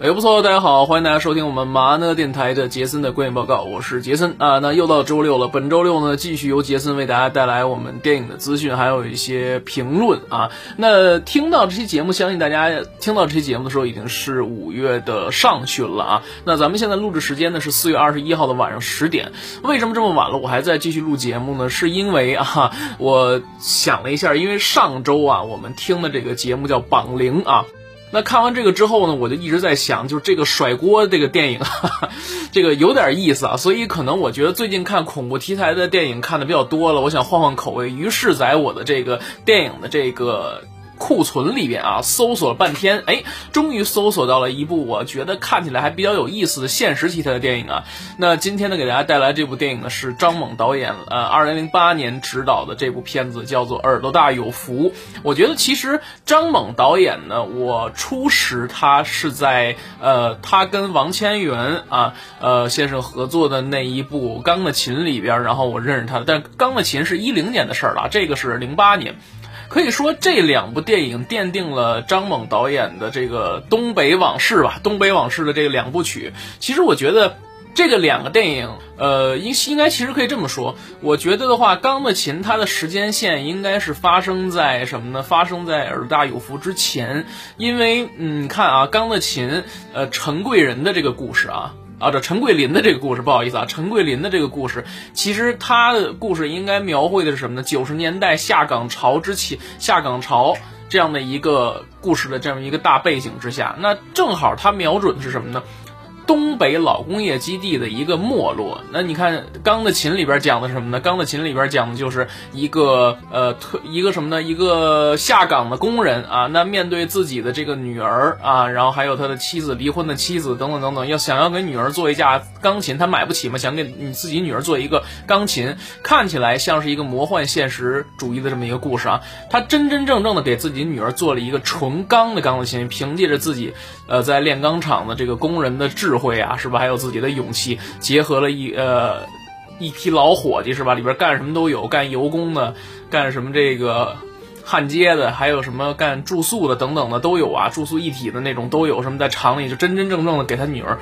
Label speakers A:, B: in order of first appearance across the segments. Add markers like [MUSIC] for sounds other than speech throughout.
A: 哎，不错，大家好，欢迎大家收听我们麻呢电台的杰森的观影报告，我是杰森啊。那又到周六了，本周六呢，继续由杰森为大家带来我们电影的资讯，还有一些评论啊。那听到这期节目，相信大家听到这期节目的时候，已经是五月的上旬了啊。那咱们现在录制时间呢是四月二十一号的晚上十点。为什么这么晚了，我还在继续录节目呢？是因为啊，我想了一下，因为上周啊，我们听的这个节目叫《榜铃》啊。那看完这个之后呢，我就一直在想，就是这个甩锅这个电影，哈哈，这个有点意思啊。所以可能我觉得最近看恐怖题材的电影看的比较多了，我想换换口味。于是，在我的这个电影的这个。库存里边啊，搜索了半天，哎，终于搜索到了一部我觉得看起来还比较有意思的现实题材的电影啊。那今天呢，给大家带来这部电影呢是张猛导演，呃，二零零八年执导的这部片子叫做《耳朵大有福》。我觉得其实张猛导演呢，我初识他是在呃，他跟王千源啊，呃先生合作的那一部《钢的琴》里边，然后我认识他的。但《钢的琴》是一零年的事儿了，这个是零八年。可以说这两部电影奠定了张猛导演的这个东北往事吧，东北往事的这个两部曲。其实我觉得这个两个电影，呃，应应该其实可以这么说。我觉得的话，《钢的琴》它的时间线应该是发生在什么呢？发生在《耳大有福》之前，因为嗯，看啊，《钢的琴》呃，陈贵人的这个故事啊。啊，这陈桂林的这个故事，不好意思啊，陈桂林的这个故事，其实他的故事应该描绘的是什么呢？九十年代下岗潮之前，下岗潮这样的一个故事的这么一个大背景之下，那正好他瞄准的是什么呢？东北老工业基地的一个没落，那你看《钢的琴》里边讲的什么呢？《钢的琴》里边讲的就是一个呃，特一个什么呢？一个下岗的工人啊，那面对自己的这个女儿啊，然后还有他的妻子离婚的妻子等等等等，要想要给女儿做一架钢琴，他买不起嘛，想给你自己女儿做一个钢琴，看起来像是一个魔幻现实主义的这么一个故事啊。他真真正正的给自己女儿做了一个纯钢的钢琴，凭借着自己呃在炼钢厂的这个工人的智。会啊，是吧？还有自己的勇气，结合了一呃一批老伙计，是吧？里边干什么都有，干油工的，干什么这个焊接的，还有什么干住宿的等等的都有啊，住宿一体的那种都有。什么在厂里就真真正正的给他女儿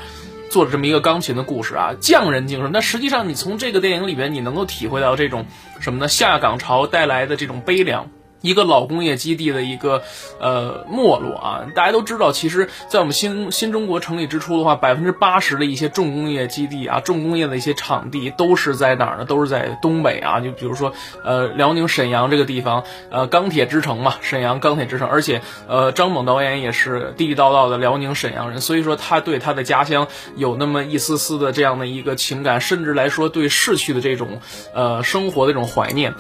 A: 做了这么一个钢琴的故事啊，匠人精神。那实际上你从这个电影里边，你能够体会到这种什么呢？下岗潮带来的这种悲凉。一个老工业基地的一个呃没落啊，大家都知道，其实，在我们新新中国成立之初的话，百分之八十的一些重工业基地啊，重工业的一些场地都是在哪儿呢？都是在东北啊。就比如说呃辽宁沈阳这个地方，呃钢铁之城嘛，沈阳钢铁之城。而且呃张猛导演也是地地道道的辽宁沈阳人，所以说他对他的家乡有那么一丝丝的这样的一个情感，甚至来说对逝去的这种呃生活的这种怀念。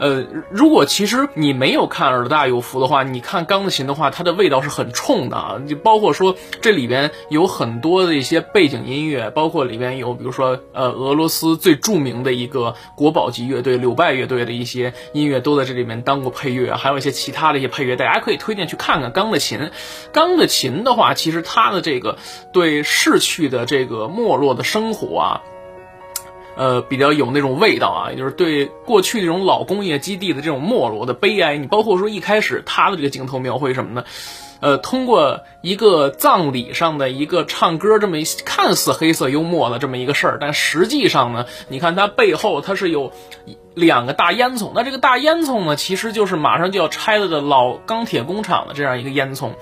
A: 呃，如果其实你没有看《耳朵大有福》的话，你看《钢琴》的话，它的味道是很冲的啊！就包括说这里边有很多的一些背景音乐，包括里边有比如说呃俄罗斯最著名的一个国宝级乐队柳拜乐队的一些音乐都在这里面当过配乐，还有一些其他的一些配乐，大家可以推荐去看看《钢的琴》。《钢的琴》的话，其实它的这个对逝去的这个没落的生活啊。呃，比较有那种味道啊，也就是对过去这种老工业基地的这种没落的悲哀。你包括说一开始他的这个镜头描绘什么呢？呃，通过一个葬礼上的一个唱歌这么一看似黑色幽默的这么一个事儿，但实际上呢，你看它背后它是有两个大烟囱，那这个大烟囱呢，其实就是马上就要拆了的老钢铁工厂的这样一个烟囱。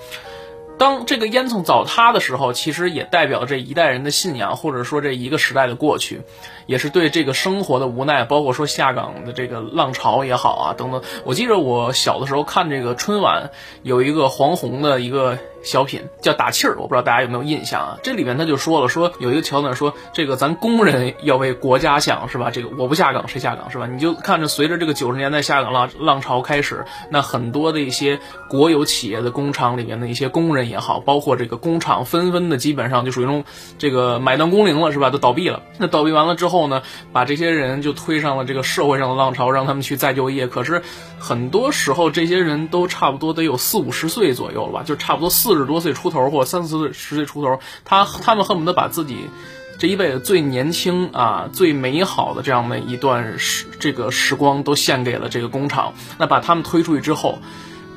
A: 当这个烟囱倒塌的时候，其实也代表这一代人的信仰，或者说这一个时代的过去，也是对这个生活的无奈，包括说下岗的这个浪潮也好啊，等等。我记得我小的时候看这个春晚，有一个黄宏的一个。小品叫打气儿，我不知道大家有没有印象啊？这里面他就说了，说有一个桥段说，这个咱工人要为国家想，是吧？这个我不下岗谁下岗，是吧？你就看着随着这个九十年代下岗浪浪潮开始，那很多的一些国有企业的工厂里面的一些工人也好，包括这个工厂纷纷的基本上就属于那种这个买断工龄了，是吧？都倒闭了。那倒闭完了之后后呢，把这些人就推上了这个社会上的浪潮，让他们去再就业。可是很多时候这些人都差不多得有四五十岁左右了吧，就差不多四。十多岁出头或三四十岁出头，他他们恨不得把自己这一辈子最年轻啊、最美好的这样的一段时这个时光都献给了这个工厂。那把他们推出去之后。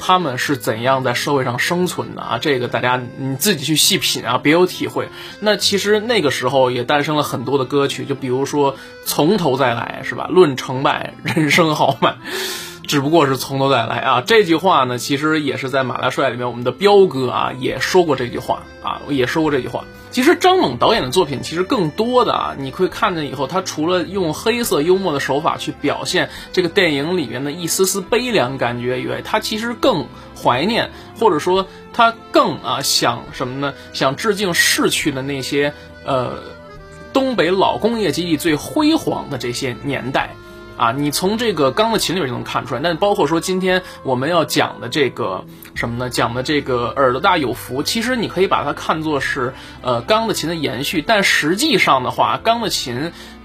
A: 他们是怎样在社会上生存的啊？这个大家你自己去细品啊，别有体会。那其实那个时候也诞生了很多的歌曲，就比如说《从头再来》，是吧？论成败，人生豪迈。只不过是从头再来啊！这句话呢，其实也是在《马大帅》里面，我们的彪哥啊也说过这句话啊，也说过这句话。其实张猛导演的作品，其实更多的啊，你会看见以后，他除了用黑色幽默的手法去表现这个电影里面的一丝丝悲凉感觉以外，他其实更怀念，或者说他更啊想什么呢？想致敬逝去的那些呃东北老工业基地最辉煌的这些年代。啊，你从这个《钢的琴》里面就能看出来，那包括说今天我们要讲的这个什么呢？讲的这个耳朵大有福，其实你可以把它看作是呃《钢的琴》的延续，但实际上的话，《钢的琴》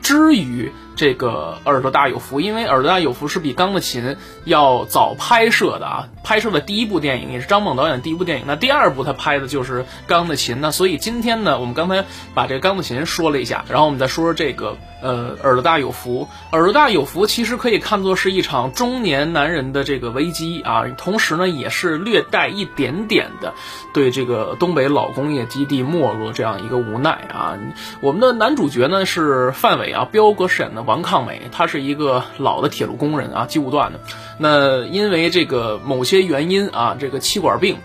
A: 之于这个耳朵大有福，因为耳朵大有福是比《钢的琴》要早拍摄的啊，拍摄的第一部电影也是张猛导演第一部电影，那第二部他拍的就是《钢的琴》，那所以今天呢，我们刚才把这个《钢的琴》说了一下，然后我们再说说这个。呃，耳朵大有福，耳朵大有福，其实可以看作是一场中年男人的这个危机啊，同时呢，也是略带一点点的对这个东北老工业基地没落这样一个无奈啊。我们的男主角呢是范伟啊啊，彪哥饰演的王抗美，他是一个老的铁路工人啊，机务段的。那因为这个某些原因啊，这个气管病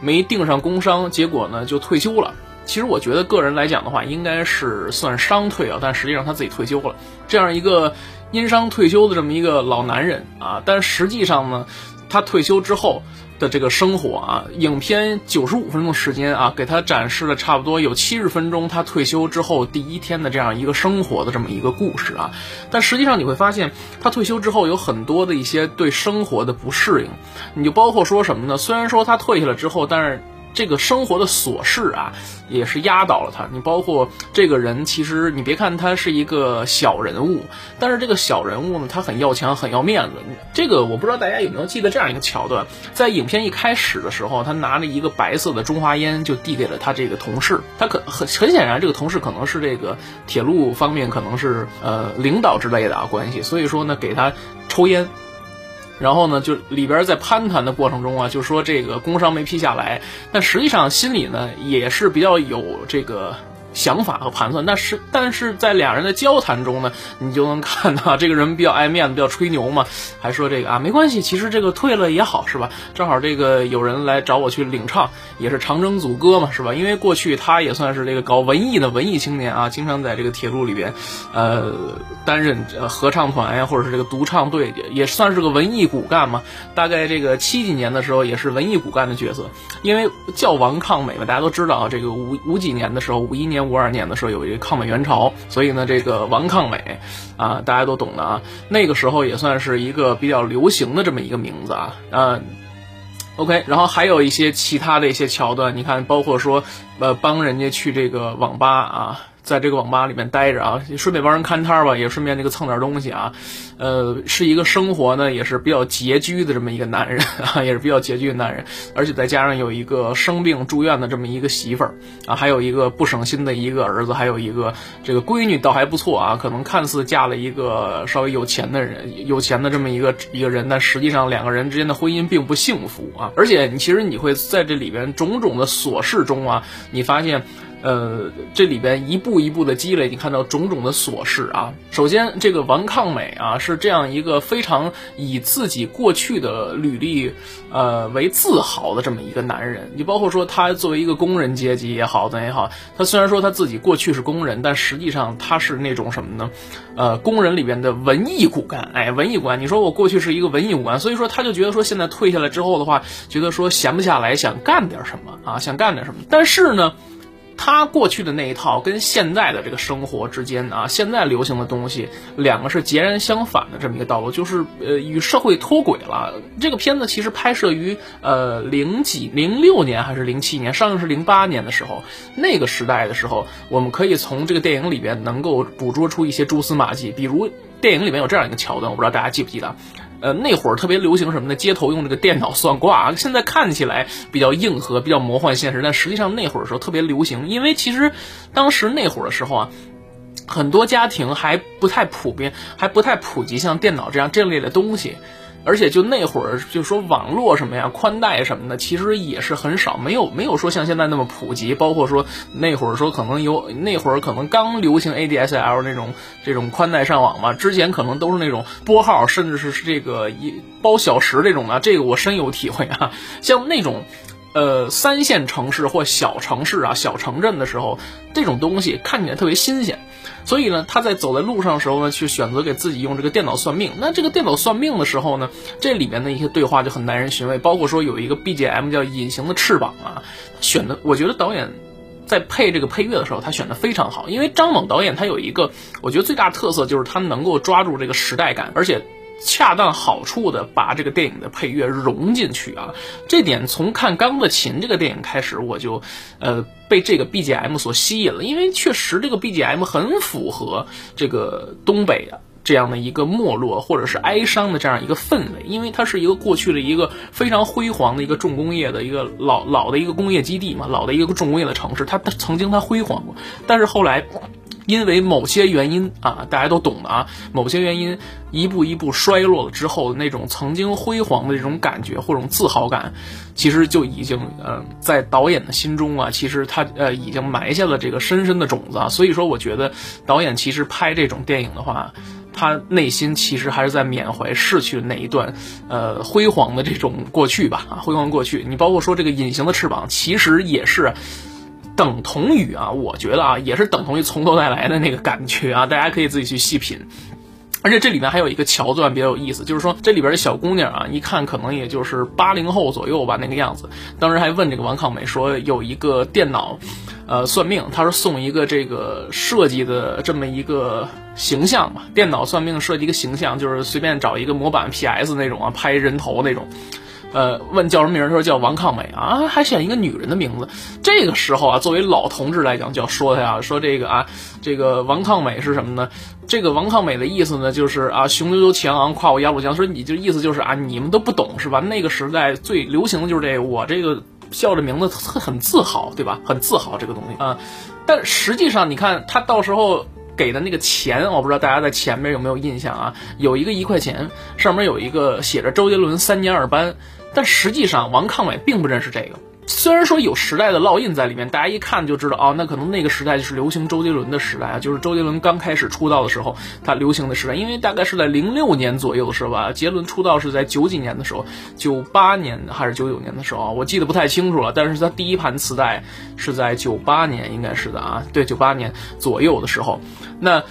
A: 没定上工伤，结果呢就退休了。其实我觉得个人来讲的话，应该是算伤退啊，但实际上他自己退休了。这样一个因伤退休的这么一个老男人啊，但实际上呢，他退休之后的这个生活啊，影片九十五分钟时间啊，给他展示了差不多有七十分钟他退休之后第一天的这样一个生活的这么一个故事啊。但实际上你会发现，他退休之后有很多的一些对生活的不适应，你就包括说什么呢？虽然说他退下来之后，但是。这个生活的琐事啊，也是压倒了他。你包括这个人，其实你别看他是一个小人物，但是这个小人物呢，他很要强，很要面子。这个我不知道大家有没有记得这样一个桥段，在影片一开始的时候，他拿着一个白色的中华烟，就递给了他这个同事。他可很很显然，这个同事可能是这个铁路方面可能是呃领导之类的啊关系，所以说呢，给他抽烟。然后呢，就里边在攀谈的过程中啊，就说这个工伤没批下来，但实际上心里呢也是比较有这个。想法和盘算，但是但是在俩人的交谈中呢，[LAUGHS] 你就能看到 [LAUGHS] 这个人比较爱面子，比较吹牛嘛，还说这个啊没关系，其实这个退了也好，是吧？正好这个有人来找我去领唱，也是长征组歌嘛，是吧？因为过去他也算是这个搞文艺的文艺青年啊，经常在这个铁路里边，呃，担任合唱团呀，或者是这个独唱队，也算是个文艺骨干嘛。大概这个七几年的时候，也是文艺骨干的角色，因为叫王抗美嘛，大家都知道啊，这个五五几年的时候，五一年。五二年的时候有一个抗美援朝，所以呢，这个王抗美啊，大家都懂的啊。那个时候也算是一个比较流行的这么一个名字啊。嗯，OK，然后还有一些其他的一些桥段，你看，包括说呃帮人家去这个网吧啊。在这个网吧里面待着啊，顺便帮人看摊儿吧，也顺便那个蹭点东西啊，呃，是一个生活呢也是比较拮据的这么一个男人 [LAUGHS] 啊，也是比较拮据的男人，而且再加上有一个生病住院的这么一个媳妇儿啊，还有一个不省心的一个儿子，还有一个这个闺女倒还不错啊，可能看似嫁了一个稍微有钱的人，有钱的这么一个一个人，但实际上两个人之间的婚姻并不幸福啊，而且你其实你会在这里边种种的琐事中啊，你发现。呃，这里边一步一步的积累，你看到种种的琐事啊。首先，这个王抗美啊，是这样一个非常以自己过去的履历，呃为自豪的这么一个男人。你包括说他作为一个工人阶级也好，怎也好，他虽然说他自己过去是工人，但实际上他是那种什么呢？呃，工人里边的文艺骨干。哎，文艺骨干，你说我过去是一个文艺骨干，所以说他就觉得说现在退下来之后的话，觉得说闲不下来，想干点什么啊，想干点什么。但是呢。他过去的那一套跟现在的这个生活之间啊，现在流行的东西，两个是截然相反的这么一个道路，就是呃与社会脱轨了。这个片子其实拍摄于呃零几零六年还是零七年，上映是零八年的时候，那个时代的时候，我们可以从这个电影里边能够捕捉出一些蛛丝马迹，比如电影里面有这样一个桥段，我不知道大家记不记得。呃，那会儿特别流行什么呢？街头用这个电脑算卦，现在看起来比较硬核，比较魔幻现实，但实际上那会儿时候特别流行，因为其实当时那会儿的时候啊。很多家庭还不太普遍，还不太普及像电脑这样这类的东西，而且就那会儿就说网络什么呀、宽带什么的，其实也是很少，没有没有说像现在那么普及。包括说那会儿说可能有那会儿可能刚流行 ADSL 那种这种宽带上网嘛，之前可能都是那种拨号，甚至是这个一包小时这种的，这个我深有体会啊。像那种。呃，三线城市或小城市啊、小城镇的时候，这种东西看起来特别新鲜，所以呢，他在走在路上的时候呢，去选择给自己用这个电脑算命。那这个电脑算命的时候呢，这里面的一些对话就很耐人寻味，包括说有一个 BGM 叫《隐形的翅膀》啊，选的，我觉得导演在配这个配乐的时候，他选的非常好，因为张猛导演他有一个，我觉得最大特色就是他能够抓住这个时代感，而且。恰当好处的把这个电影的配乐融进去啊，这点从看《钢的琴》这个电影开始，我就，呃，被这个 BGM 所吸引了，因为确实这个 BGM 很符合这个东北啊这样的一个没落或者是哀伤的这样一个氛围，因为它是一个过去的一个非常辉煌的一个重工业的一个老老的一个工业基地嘛，老的一个重工业的城市，它它曾经它辉煌过，但是后来。因为某些原因啊，大家都懂的啊，某些原因一步一步衰落了之后，那种曾经辉煌的这种感觉或者自豪感，其实就已经呃在导演的心中啊，其实他呃已经埋下了这个深深的种子啊。所以说，我觉得导演其实拍这种电影的话，他内心其实还是在缅怀逝去的那一段呃辉煌的这种过去吧啊，辉煌过去。你包括说这个隐形的翅膀，其实也是。等同于啊，我觉得啊，也是等同于从头再来的那个感觉啊，[LAUGHS] 大家可以自己去细品。而且这里面还有一个桥段比较有意思，就是说这里边的小姑娘啊，一看可能也就是八零后左右吧那个样子。当时还问这个王抗美说，有一个电脑，呃，算命，他说送一个这个设计的这么一个形象嘛，电脑算命设计一个形象，就是随便找一个模板 PS 那种啊，拍人头那种。呃，问叫什么名？他说叫王抗美啊，还选一个女人的名字。这个时候啊，作为老同志来讲，就要说他呀，说这个啊，这个王抗美是什么呢？这个王抗美的意思呢，就是啊，雄赳赳气昂昂，跨过鸭绿江。说你就意思就是啊，你们都不懂是吧？那个时代最流行的就是这，我这个叫这名字很自豪，对吧？很自豪这个东西啊。但实际上，你看他到时候给的那个钱，我不知道大家在前面有没有印象啊？有一个一块钱，上面有一个写着周杰伦三年二班。但实际上，王抗伟并不认识这个。虽然说有时代的烙印在里面，大家一看就知道，哦，那可能那个时代就是流行周杰伦的时代啊，就是周杰伦刚开始出道的时候，他流行的时代。因为大概是在零六年左右，是吧？杰伦出道是在九几年的时候，九八年还是九九年的时候，我记得不太清楚了。但是他第一盘磁带是在九八年，应该是的啊，对，九八年左右的时候，那。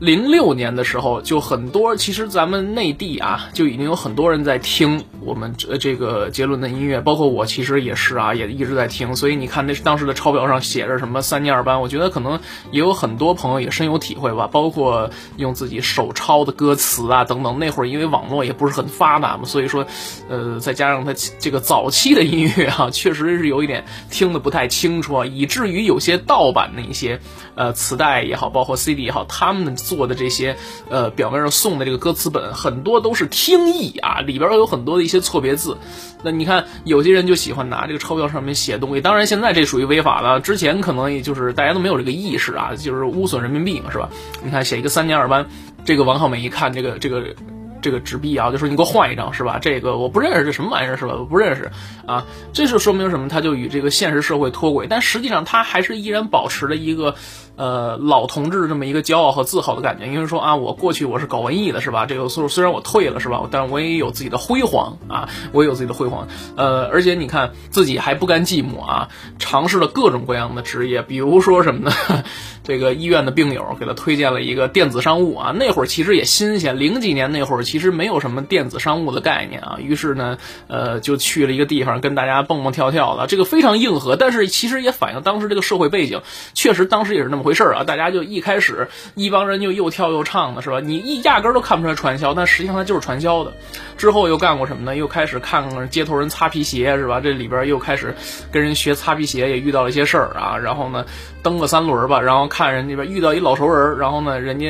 A: 零六年的时候，就很多，其实咱们内地啊，就已经有很多人在听我们这这个杰伦的音乐，包括我，其实也是啊，也一直在听。所以你看，那当时的钞票上写着什么三年二班，我觉得可能也有很多朋友也深有体会吧。包括用自己手抄的歌词啊等等。那会儿因为网络也不是很发达嘛，所以说，呃，再加上他这个早期的音乐啊，确实是有一点听得不太清楚啊，以至于有些盗版的一些呃磁带也好，包括 CD 也好，他们的。做的这些，呃，表面上送的这个歌词本，很多都是听译啊，里边有很多的一些错别字。那你看，有些人就喜欢拿这个钞票上面写东西，当然现在这属于违法了。之前可能也就是大家都没有这个意识啊，[LAUGHS] 就是污损人民币嘛，是吧？你看写一个三年二班，这个王浩美一看这个这个。这个纸币啊，就说你给我换一张是吧？这个我不认识，这什么玩意儿是吧？我不认识啊，这就说明什么？他就与这个现实社会脱轨，但实际上他还是依然保持了一个呃老同志这么一个骄傲和自豪的感觉。因为说啊，我过去我是搞文艺的，是吧？这个虽虽然我退了，是吧？但我也有自己的辉煌啊，我也有自己的辉煌。呃，而且你看自己还不甘寂寞啊，尝试了各种各样的职业，比如说什么呢？[LAUGHS] 这个医院的病友给他推荐了一个电子商务啊，那会儿其实也新鲜，零几年那会儿其实没有什么电子商务的概念啊，于是呢，呃，就去了一个地方跟大家蹦蹦跳跳的，这个非常硬核，但是其实也反映当时这个社会背景，确实当时也是那么回回事啊，大家就一开始一帮人就又跳又唱的是吧？你一压根都看不出来传销，但实际上它就是传销的。之后又干过什么呢？又开始看看街头人擦皮鞋是吧？这里边又开始跟人学擦皮鞋，也遇到了一些事儿啊，然后呢，蹬个三轮吧，然后。看人那边遇到一老熟人，然后呢，人家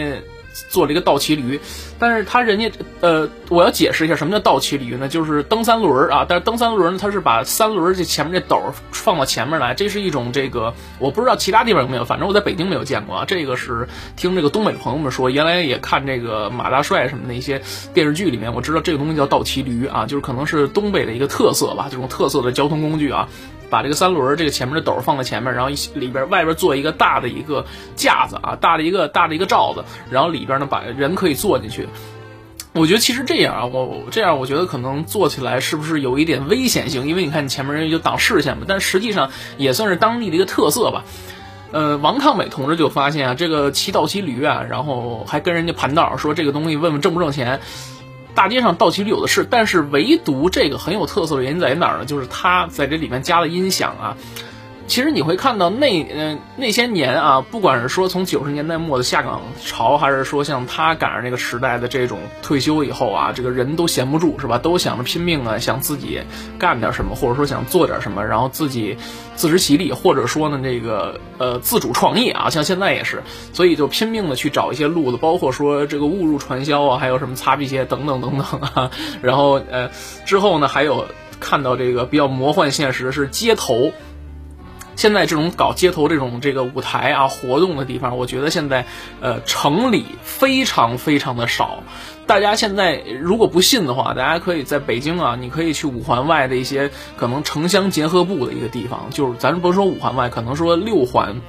A: 做了一个倒骑驴，但是他人家呃，我要解释一下什么叫倒骑驴呢？就是蹬三轮啊，但是蹬三轮呢，他是把三轮这前面这斗放到前面来，这是一种这个我不知道其他地方有没有，反正我在北京没有见过啊。这个是听这个东北朋友们说，原来也看这个马大帅什么的一些电视剧里面，我知道这个东西叫倒骑驴啊，就是可能是东北的一个特色吧，这种特色的交通工具啊。把这个三轮这个前面的斗放在前面，然后里边外边做一个大的一个架子啊，大的一个大的一个罩子，然后里边呢把人可以坐进去。我觉得其实这样啊，我这样我觉得可能做起来是不是有一点危险性？因为你看你前面人就挡视线嘛，但实际上也算是当地的一个特色吧。呃，王抗美同志就发现啊，这个骑倒骑驴啊，然后还跟人家盘道说这个东西问问挣不挣钱。大街上倒骑驴有的是，但是唯独这个很有特色的原因在哪儿呢？就是它在这里面加了音响啊。其实你会看到那嗯那些年啊，不管是说从九十年代末的下岗潮，还是说像他赶上那个时代的这种退休以后啊，这个人都闲不住是吧？都想着拼命啊，想自己干点什么，或者说想做点什么，然后自己自食其力，或者说呢这个呃自主创业啊，像现在也是，所以就拼命的去找一些路子，包括说这个误入传销啊，还有什么擦皮鞋等等等等啊。[LAUGHS] 然后呃之后呢，还有看到这个比较魔幻现实是街头。现在这种搞街头这种这个舞台啊活动的地方，我觉得现在，呃，城里非常非常的少。大家现在如果不信的话，大家可以在北京啊，你可以去五环外的一些可能城乡结合部的一个地方，就是咱不说五环外，可能说六环。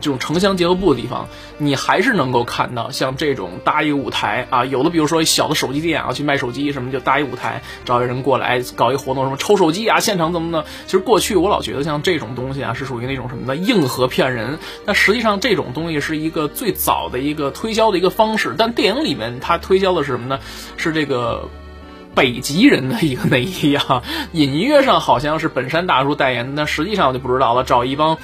A: 这种城乡结合部的地方，你还是能够看到像这种搭一个舞台啊，有的比如说小的手机店啊，去卖手机什么，就搭一舞台，找一人过来搞一活动，什么抽手机啊，现场怎么的？其实过去我老觉得像这种东西啊，是属于那种什么的硬核骗人。但实际上这种东西是一个最早的一个推销的一个方式。但电影里面它推销的是什么呢？是这个北极人的一个内衣啊，隐约上好像是本山大叔代言，但实际上我就不知道了。找一帮。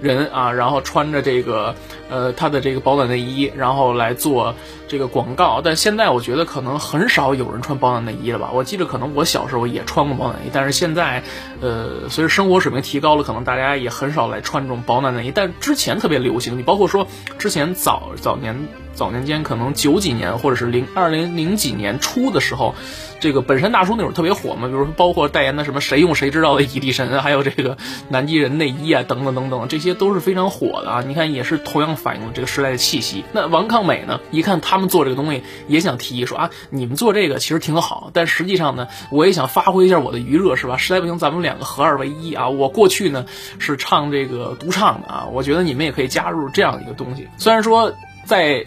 A: 人啊，然后穿着这个呃他的这个保暖内衣，然后来做这个广告。但现在我觉得可能很少有人穿保暖内衣了吧？我记得可能我小时候也穿过保暖内衣，但是现在呃随着生活水平提高了，可能大家也很少来穿这种保暖内衣。但之前特别流行，你包括说之前早早年。早年间可能九几年或者是零二零零几年初的时候，这个本山大叔那会儿特别火嘛，比如说包括代言的什么谁用谁知道的蚁力神，还有这个南极人内衣啊等等等等，这些都是非常火的啊。你看也是同样反映了这个时代的气息。那王抗美呢，一看他们做这个东西，也想提议说啊，你们做这个其实挺好，但实际上呢，我也想发挥一下我的余热，是吧？实在不行咱们两个合二为一啊。我过去呢是唱这个独唱的啊，我觉得你们也可以加入这样一个东西。虽然说在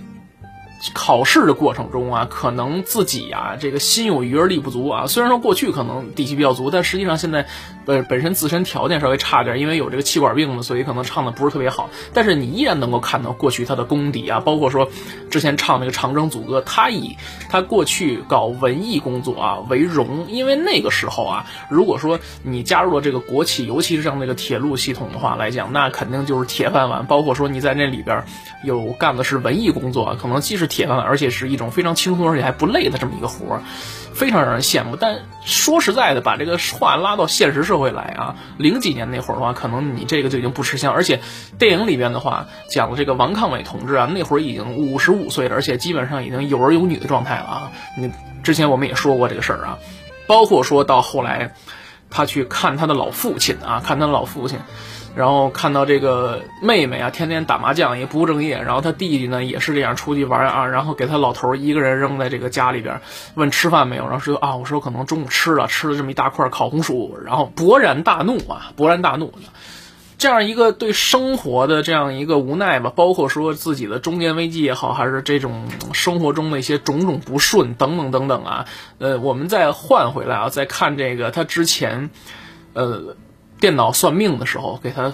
A: 考试的过程中啊，可能自己啊，这个心有余而力不足啊。虽然说过去可能底气比较足，但实际上现在，呃，本身自身条件稍微差点，因为有这个气管病嘛，所以可能唱的不是特别好。但是你依然能够看到过去他的功底啊，包括说之前唱那个长征组歌，他以他过去搞文艺工作啊为荣，因为那个时候啊，如果说你加入了这个国企，尤其是像那个铁路系统的话来讲，那肯定就是铁饭碗。包括说你在那里边有干的是文艺工作，可能既是铁饭碗，而且是一种非常轻松而且还不累的这么一个活儿，非常让人羡慕。但说实在的，把这个话拉到现实社会来啊，零几年那会儿的话，可能你这个就已经不吃香。而且电影里边的话，讲的这个王抗美同志啊，那会儿已经五十五岁了，而且基本上已经有儿有女的状态了啊。你之前我们也说过这个事儿啊，包括说到后来，他去看他的老父亲啊，看他的老父亲。然后看到这个妹妹啊，天天打麻将也不务正业，然后他弟弟呢也是这样出去玩啊，然后给他老头一个人扔在这个家里边，问吃饭没有，然后说啊，我说可能中午吃了，吃了这么一大块烤红薯，然后勃然大怒啊，勃然大怒，这样一个对生活的这样一个无奈吧，包括说自己的中年危机也好，还是这种生活中的一些种种不顺等等等等啊，呃，我们再换回来啊，再看这个他之前，呃。电脑算命的时候，给他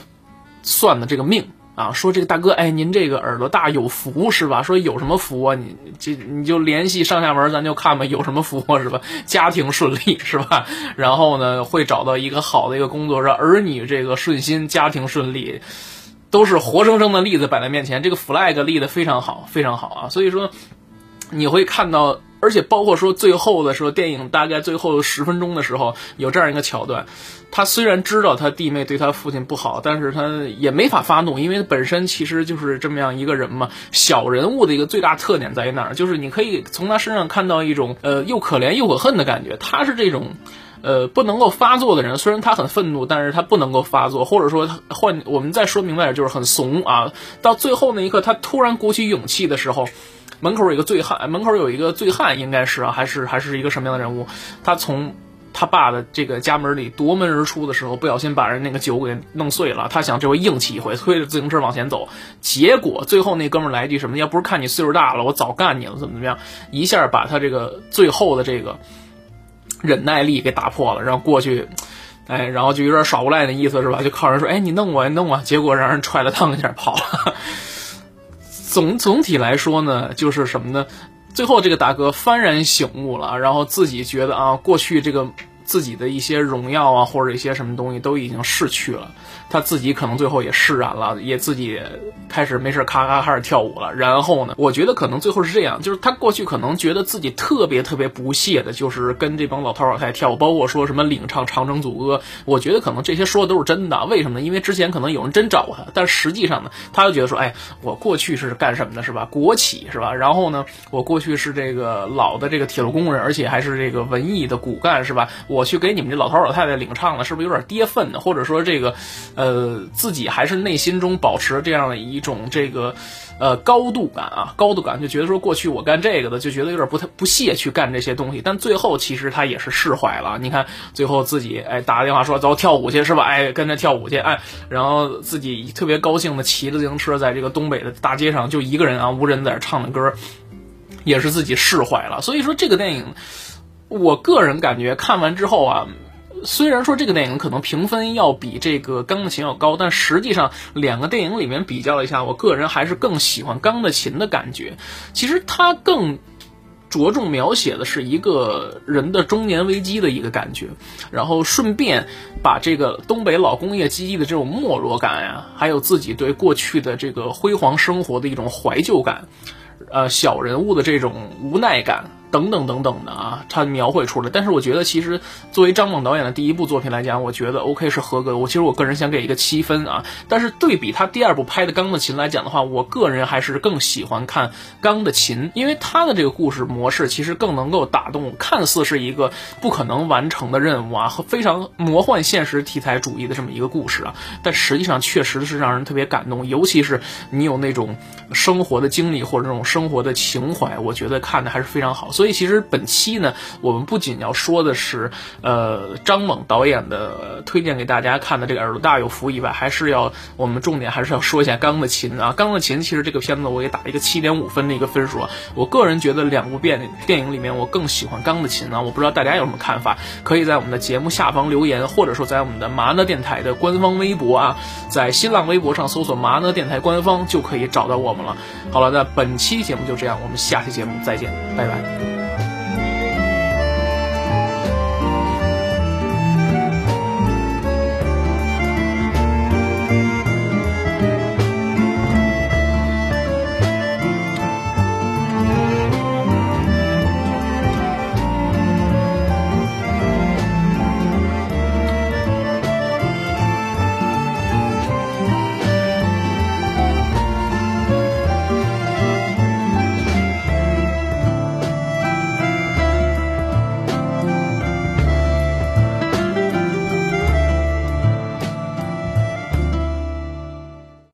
A: 算的这个命啊，说这个大哥，哎，您这个耳朵大有福是吧？说有什么福啊？你这你就联系上下文，咱就看吧，有什么福是吧？[LAUGHS] 家庭顺利是吧？[LAUGHS] 然后呢，会找到一个好的一个工作，让儿女这个顺心，家庭顺利，都是活生生的例子摆在面前。这个 flag 立的非常好，非常好啊！所以说，你会看到而且包括说最后的时候，电影大概最后十分钟的时候有这样一个桥段，他虽然知道他弟妹对他父亲不好，但是他也没法发怒，因为本身其实就是这么样一个人嘛。小人物的一个最大特点在于哪儿？就是你可以从他身上看到一种呃又可怜又可恨的感觉。他是这种呃不能够发作的人，虽然他很愤怒，但是他不能够发作，或者说他换我们再说明白点，就是很怂啊。到最后那一刻，他突然鼓起勇气的时候。门口有一个醉汉，门口有一个醉汉，应该是啊，还是还是一个什么样的人物？他从他爸的这个家门里夺门而出的时候，不小心把人那个酒给弄碎了。他想这回硬气一回，推着自行车往前走。结果最后那哥们来一句什么？要不是看你岁数大了，我早干你了，怎么怎么样？一下把他这个最后的这个忍耐力给打破了，然后过去，哎，然后就有点耍无赖的意思是吧？就靠人说，哎，你弄我，你弄我。结果让人踹了裆一下跑了。总总体来说呢，就是什么呢？最后这个大哥幡然醒悟了，然后自己觉得啊，过去这个。自己的一些荣耀啊，或者一些什么东西都已经逝去了，他自己可能最后也释然了，也自己开始没事咔咔开始跳舞了。然后呢，我觉得可能最后是这样，就是他过去可能觉得自己特别特别不屑的，就是跟这帮老头老太太跳舞，包括说什么领唱《长征组歌》，我觉得可能这些说的都是真的。为什么呢？因为之前可能有人真找过他，但实际上呢，他就觉得说，哎，我过去是干什么的，是吧？国企是吧？然后呢，我过去是这个老的这个铁路工人，而且还是这个文艺的骨干，是吧？我去给你们这老头老太太领唱了，是不是有点跌份呢？或者说这个，呃，呃自己还是内心中保持这样的一种这个，呃，高度感啊，高度感，就觉得说过去我干这个的，就觉得有点不太不屑去干这些东西。但最后其实他也是释怀了。你看最后自己哎打个电话说走跳舞去是吧？哎跟着跳舞去哎，然后自己特别高兴的骑着自行车在这个东北的大街上就一个人啊无人在这唱的歌，也是自己释怀了。所以说这个电影。我个人感觉看完之后啊，虽然说这个电影可能评分要比这个《钢的琴》要高，但实际上两个电影里面比较了一下，我个人还是更喜欢《钢的琴》的感觉。其实它更着重描写的是一个人的中年危机的一个感觉，然后顺便把这个东北老工业基地的这种没落感呀，还有自己对过去的这个辉煌生活的一种怀旧感，呃，小人物的这种无奈感。等等等等的啊，他描绘出来。但是我觉得，其实作为张猛导演的第一部作品来讲，我觉得 OK 是合格的。我其实我个人想给一个七分啊。但是对比他第二部拍的《钢的琴》来讲的话，我个人还是更喜欢看《钢的琴》，因为他的这个故事模式其实更能够打动。看似是一个不可能完成的任务啊，和非常魔幻现实题材主义的这么一个故事啊，但实际上确实是让人特别感动。尤其是你有那种生活的经历或者那种生活的情怀，我觉得看的还是非常好。所以。所以其实本期呢，我们不仅要说的是，呃，张猛导演的推荐给大家看的这个耳朵大有福以外，还是要我们重点还是要说一下《钢的琴》啊，《钢的琴》其实这个片子我也打了一个七点五分的一个分数啊。我个人觉得两部电电影里面，我更喜欢《钢的琴》啊。我不知道大家有什么看法，可以在我们的节目下方留言，或者说在我们的麻呢电台的官方微博啊，在新浪微博上搜索“麻呢电台官方”就可以找到我们了。好了，那本期节目就这样，我们下期节目再见，拜拜。